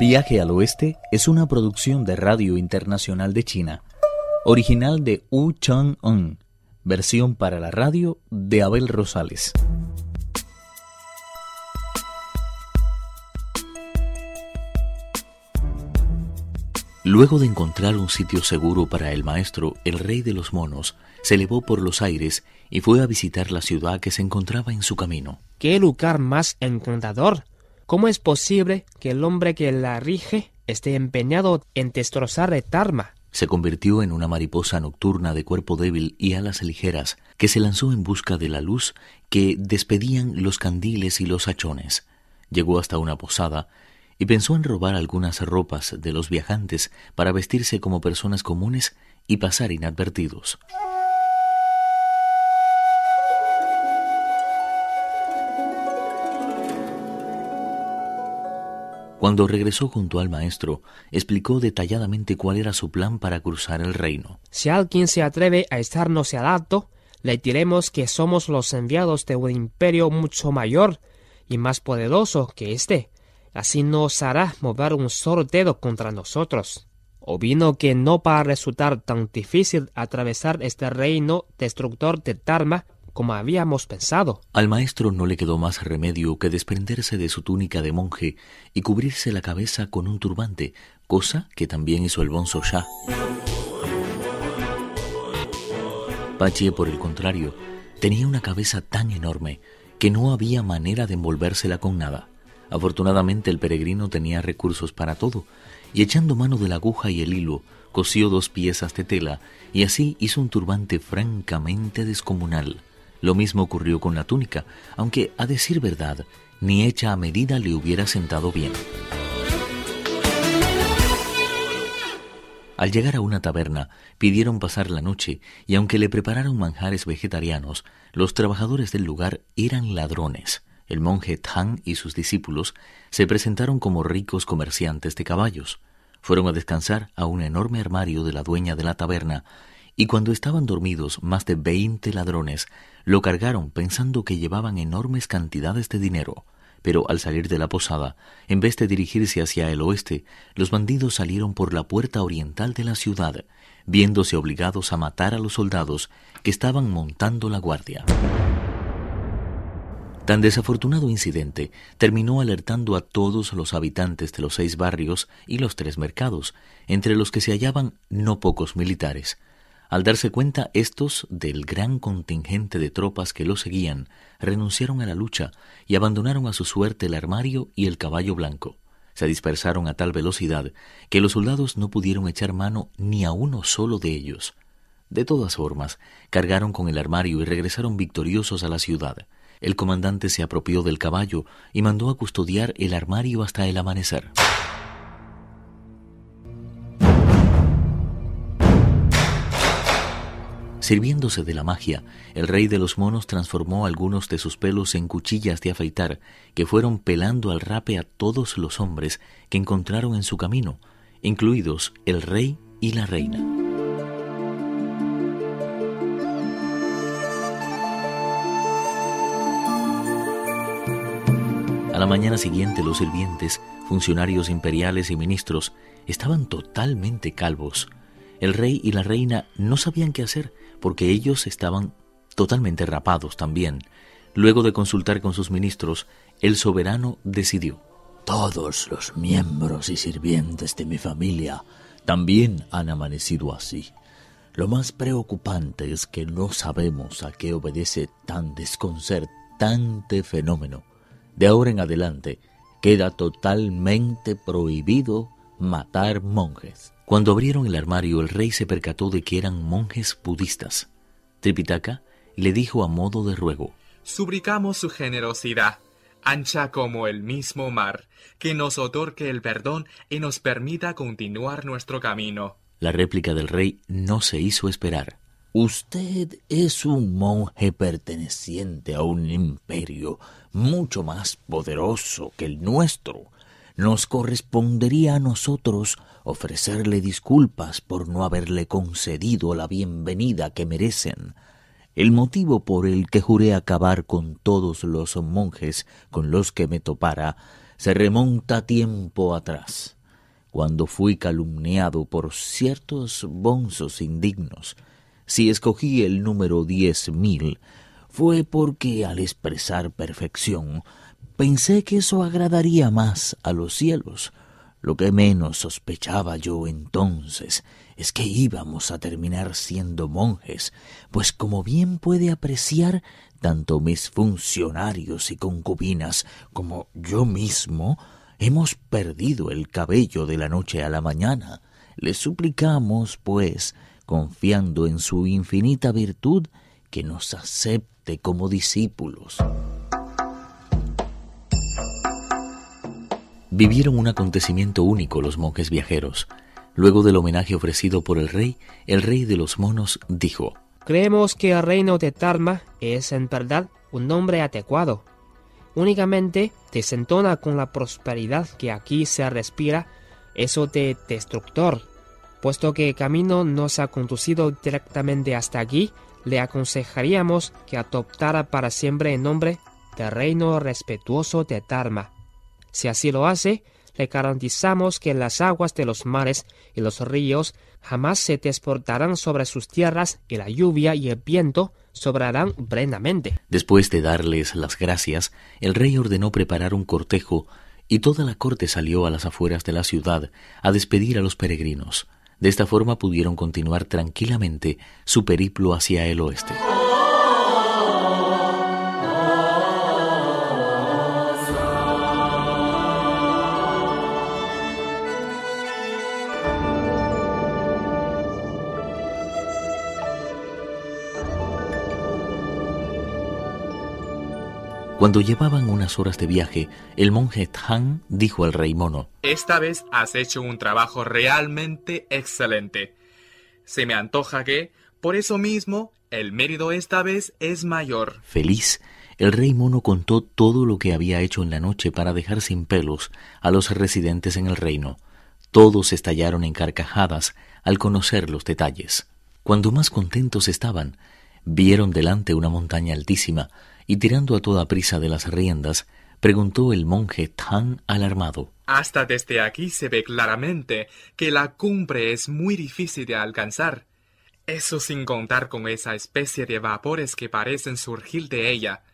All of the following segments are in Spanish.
Viaje al Oeste es una producción de Radio Internacional de China, original de Wu Chang-un, versión para la radio de Abel Rosales. Luego de encontrar un sitio seguro para el maestro, el rey de los monos se elevó por los aires y fue a visitar la ciudad que se encontraba en su camino. ¡Qué lugar más encantador! ¿Cómo es posible que el hombre que la rige esté empeñado en destrozar el Dharma? Se convirtió en una mariposa nocturna de cuerpo débil y alas ligeras, que se lanzó en busca de la luz que despedían los candiles y los hachones. Llegó hasta una posada y pensó en robar algunas ropas de los viajantes para vestirse como personas comunes y pasar inadvertidos. Cuando regresó junto al maestro, explicó detalladamente cuál era su plan para cruzar el reino. Si alguien se atreve a estarnos al alto, le diremos que somos los enviados de un imperio mucho mayor y más poderoso que este. Así no os hará mover un solo dedo contra nosotros. O vino que no va a resultar tan difícil atravesar este reino destructor de Dharma como habíamos pensado. Al maestro no le quedó más remedio que desprenderse de su túnica de monje y cubrirse la cabeza con un turbante, cosa que también hizo el bonzo Shah. Pache, por el contrario, tenía una cabeza tan enorme que no había manera de envolvérsela con nada. Afortunadamente el peregrino tenía recursos para todo, y echando mano de la aguja y el hilo, cosió dos piezas de tela y así hizo un turbante francamente descomunal. Lo mismo ocurrió con la túnica, aunque a decir verdad, ni hecha a medida le hubiera sentado bien. Al llegar a una taberna, pidieron pasar la noche y aunque le prepararon manjares vegetarianos, los trabajadores del lugar eran ladrones. El monje Tang y sus discípulos se presentaron como ricos comerciantes de caballos. Fueron a descansar a un enorme armario de la dueña de la taberna y cuando estaban dormidos más de veinte ladrones lo cargaron pensando que llevaban enormes cantidades de dinero. Pero al salir de la posada, en vez de dirigirse hacia el oeste, los bandidos salieron por la puerta oriental de la ciudad, viéndose obligados a matar a los soldados que estaban montando la guardia. Tan desafortunado incidente terminó alertando a todos los habitantes de los seis barrios y los tres mercados, entre los que se hallaban no pocos militares. Al darse cuenta estos del gran contingente de tropas que lo seguían, renunciaron a la lucha y abandonaron a su suerte el armario y el caballo blanco. Se dispersaron a tal velocidad que los soldados no pudieron echar mano ni a uno solo de ellos. De todas formas, cargaron con el armario y regresaron victoriosos a la ciudad. El comandante se apropió del caballo y mandó a custodiar el armario hasta el amanecer. Sirviéndose de la magia, el rey de los monos transformó algunos de sus pelos en cuchillas de afeitar que fueron pelando al rape a todos los hombres que encontraron en su camino, incluidos el rey y la reina. A la mañana siguiente los sirvientes, funcionarios imperiales y ministros estaban totalmente calvos. El rey y la reina no sabían qué hacer porque ellos estaban totalmente rapados también. Luego de consultar con sus ministros, el soberano decidió. Todos los miembros y sirvientes de mi familia también han amanecido así. Lo más preocupante es que no sabemos a qué obedece tan desconcertante fenómeno. De ahora en adelante queda totalmente prohibido matar monjes. Cuando abrieron el armario, el rey se percató de que eran monjes budistas. Tripitaka le dijo a modo de ruego: Suplicamos su generosidad, ancha como el mismo mar, que nos otorgue el perdón y nos permita continuar nuestro camino. La réplica del rey no se hizo esperar. Usted es un monje perteneciente a un imperio mucho más poderoso que el nuestro nos correspondería a nosotros ofrecerle disculpas por no haberle concedido la bienvenida que merecen. El motivo por el que juré acabar con todos los monjes con los que me topara se remonta tiempo atrás, cuando fui calumniado por ciertos bonzos indignos. Si escogí el número diez mil, fue porque al expresar perfección, pensé que eso agradaría más a los cielos. Lo que menos sospechaba yo entonces es que íbamos a terminar siendo monjes, pues como bien puede apreciar, tanto mis funcionarios y concubinas como yo mismo hemos perdido el cabello de la noche a la mañana. Le suplicamos, pues, confiando en su infinita virtud, que nos acepte como discípulos. Vivieron un acontecimiento único los monjes viajeros. Luego del homenaje ofrecido por el rey, el rey de los monos dijo, Creemos que el reino de Tarma es en verdad un nombre adecuado. Únicamente desentona con la prosperidad que aquí se respira eso de destructor. Puesto que el camino nos ha conducido directamente hasta aquí, le aconsejaríamos que adoptara para siempre el nombre de Reino Respetuoso de Dharma. Si así lo hace, le garantizamos que las aguas de los mares y los ríos jamás se desportarán sobre sus tierras y la lluvia y el viento sobrarán plenamente. Después de darles las gracias, el rey ordenó preparar un cortejo y toda la corte salió a las afueras de la ciudad a despedir a los peregrinos. De esta forma pudieron continuar tranquilamente su periplo hacia el oeste. Cuando llevaban unas horas de viaje, el monje Tang dijo al rey mono, Esta vez has hecho un trabajo realmente excelente. Se me antoja que, por eso mismo, el mérito esta vez es mayor. Feliz, el rey mono contó todo lo que había hecho en la noche para dejar sin pelos a los residentes en el reino. Todos estallaron en carcajadas al conocer los detalles. Cuando más contentos estaban, vieron delante una montaña altísima, y tirando a toda prisa de las riendas, preguntó el monje tan alarmado. Hasta desde aquí se ve claramente que la cumbre es muy difícil de alcanzar. Eso sin contar con esa especie de vapores que parecen surgir de ella.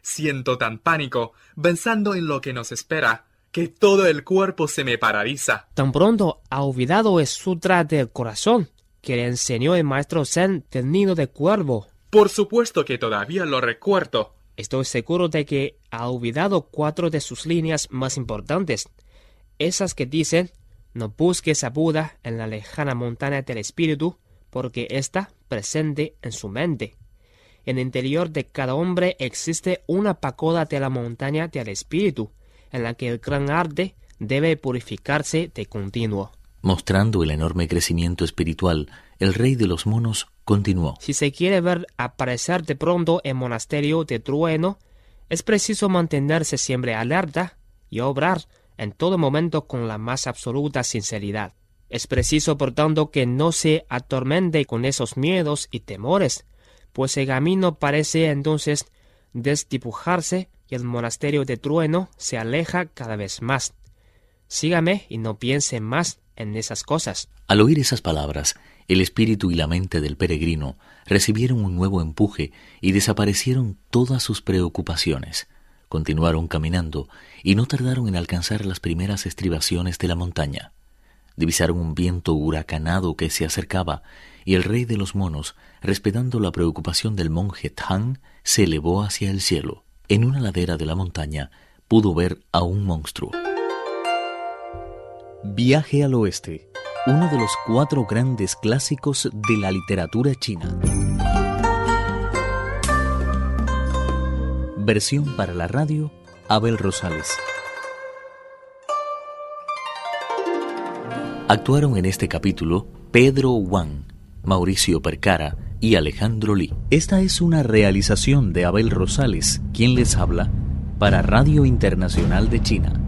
Siento tan pánico, pensando en lo que nos espera, que todo el cuerpo se me paraliza. Tan pronto ha olvidado el sutra del corazón que le enseñó el maestro Zen del nido de cuervo. Por supuesto que todavía lo recuerdo. Estoy seguro de que ha olvidado cuatro de sus líneas más importantes. Esas que dicen, no busques a Buda en la lejana montaña del espíritu, porque está presente en su mente. En el interior de cada hombre existe una pacoda de la montaña del espíritu, en la que el gran arte debe purificarse de continuo. Mostrando el enorme crecimiento espiritual, el rey de los monos continuó. Si se quiere ver aparecer de pronto el monasterio de Trueno, es preciso mantenerse siempre alerta y obrar en todo momento con la más absoluta sinceridad. Es preciso, por tanto, que no se atormente con esos miedos y temores, pues el camino parece entonces desdibujarse y el monasterio de Trueno se aleja cada vez más. Sígame y no piense más en esas cosas. Al oír esas palabras, el espíritu y la mente del peregrino recibieron un nuevo empuje y desaparecieron todas sus preocupaciones. Continuaron caminando y no tardaron en alcanzar las primeras estribaciones de la montaña. Divisaron un viento huracanado que se acercaba y el rey de los monos, respetando la preocupación del monje Tang, se elevó hacia el cielo. En una ladera de la montaña pudo ver a un monstruo. Viaje al oeste, uno de los cuatro grandes clásicos de la literatura china. Versión para la radio, Abel Rosales. Actuaron en este capítulo Pedro Wang, Mauricio Percara y Alejandro Lee. Esta es una realización de Abel Rosales, quien les habla, para Radio Internacional de China.